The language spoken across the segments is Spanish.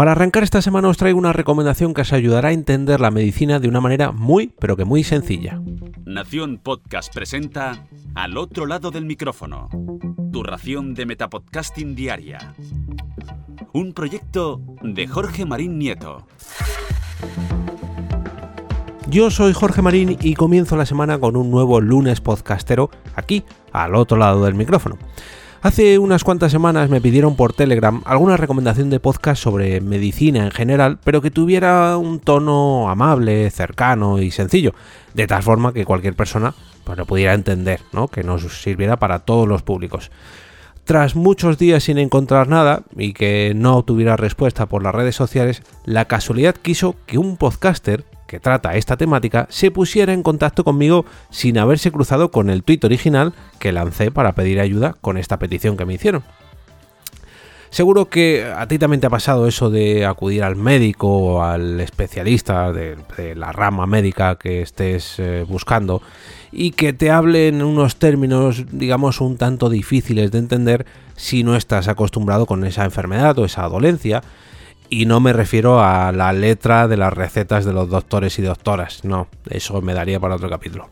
Para arrancar esta semana os traigo una recomendación que os ayudará a entender la medicina de una manera muy, pero que muy sencilla. Nación Podcast presenta Al otro lado del micrófono, tu ración de Metapodcasting Diaria. Un proyecto de Jorge Marín Nieto. Yo soy Jorge Marín y comienzo la semana con un nuevo lunes podcastero aquí, al otro lado del micrófono. Hace unas cuantas semanas me pidieron por Telegram alguna recomendación de podcast sobre medicina en general, pero que tuviera un tono amable, cercano y sencillo, de tal forma que cualquier persona pues, lo pudiera entender, ¿no? que nos sirviera para todos los públicos. Tras muchos días sin encontrar nada y que no obtuviera respuesta por las redes sociales, la casualidad quiso que un podcaster que trata esta temática se pusiera en contacto conmigo sin haberse cruzado con el tweet original que lancé para pedir ayuda con esta petición que me hicieron. Seguro que a ti también te ha pasado eso de acudir al médico o al especialista de, la rama médica que estés eh, buscando y que te hable en unos términos, digamos, un tanto difíciles de entender si no estás acostumbrado con esa enfermedad o esa dolencia y no me refiero a la letra de las recetas de los doctores y doctoras, no, eso me daría para otro capítulo.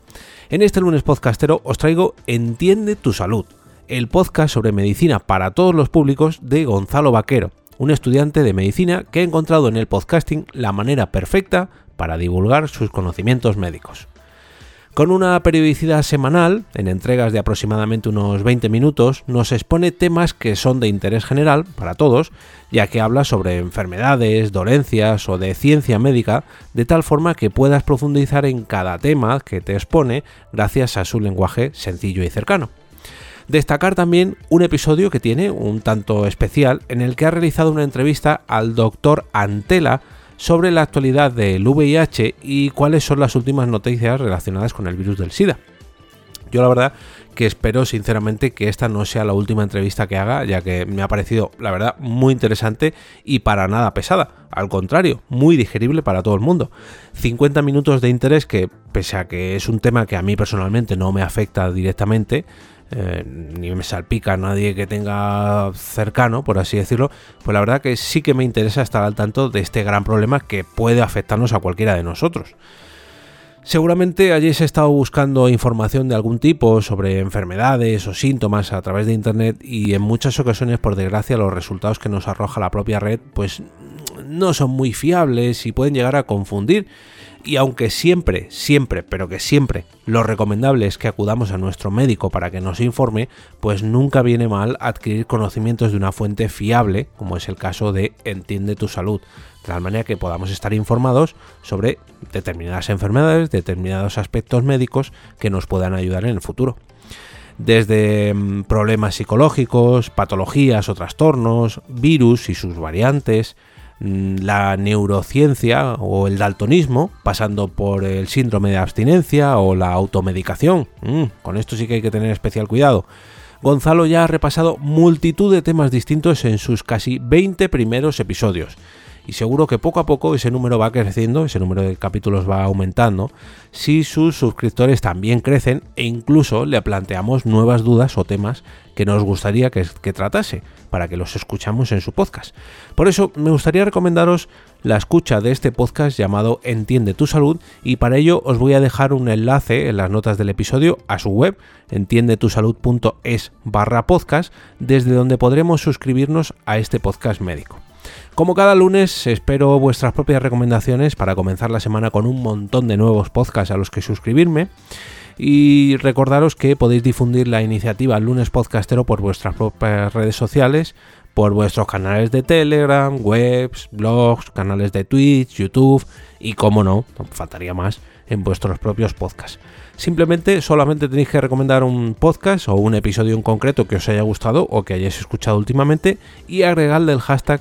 En este lunes podcastero os traigo Entiende tu salud, el podcast sobre medicina para todos los públicos de Gonzalo Vaquero, un estudiante de medicina que ha encontrado en el podcasting la manera perfecta para divulgar sus conocimientos médicos. Con una periodicidad semanal, en entregas de aproximadamente unos 20 minutos, nos expone temas que son de interés general para todos, ya que habla sobre enfermedades, dolencias o de ciencia médica, de tal forma que puedas profundizar en cada tema que te expone gracias a su lenguaje sencillo y cercano. Destacar también un episodio que tiene un tanto especial en el que ha realizado una entrevista al doctor Antela, sobre la actualidad del VIH y cuáles son las últimas noticias relacionadas con el virus del SIDA. Yo la verdad que espero sinceramente que esta no sea la última entrevista que haga, ya que me ha parecido, la verdad, muy interesante y para nada pesada. Al contrario, muy digerible para todo el mundo. 50 minutos de interés que, pese a que es un tema que a mí personalmente no me afecta directamente, eh, ni me salpica a nadie que tenga cercano, por así decirlo, pues la verdad que sí que me interesa estar al tanto de este gran problema que puede afectarnos a cualquiera de nosotros. Seguramente hayáis estado buscando información de algún tipo sobre enfermedades o síntomas a través de Internet y en muchas ocasiones, por desgracia, los resultados que nos arroja la propia red pues no son muy fiables y pueden llegar a confundir. Y aunque siempre, siempre, pero que siempre lo recomendable es que acudamos a nuestro médico para que nos informe, pues nunca viene mal adquirir conocimientos de una fuente fiable, como es el caso de Entiende tu salud, de tal manera que podamos estar informados sobre determinadas enfermedades, determinados aspectos médicos que nos puedan ayudar en el futuro. Desde mm, problemas psicológicos, patologías o trastornos, virus y sus variantes, la neurociencia o el daltonismo, pasando por el síndrome de abstinencia o la automedicación. Mm, con esto sí que hay que tener especial cuidado. Gonzalo ya ha repasado multitud de temas distintos en sus casi 20 primeros episodios y seguro que poco a poco ese número va creciendo, ese número de capítulos va aumentando, si sus suscriptores también crecen e incluso le planteamos nuevas dudas o temas que nos gustaría que, tratase para que los escuchamos en su podcast. Por eso me gustaría recomendaros la escucha de este podcast llamado Entiende tu salud y para ello os voy a dejar un enlace en las notas del episodio a su web entiendetusalud.es barra podcast desde donde podremos suscribirnos a este podcast médico. Como cada lunes, espero vuestras propias recomendaciones para comenzar la semana con un montón de nuevos podcasts a los que suscribirme. Y recordaros que podéis difundir la iniciativa Lunes Podcastero por vuestras propias redes sociales, por vuestros canales de Telegram, webs, blogs, canales de Twitch, YouTube y, como no, faltaría más, en vuestros propios podcasts. Simplemente, solamente tenéis que recomendar un podcast o un episodio en concreto que os haya gustado o que hayáis escuchado últimamente y agregarle el hashtag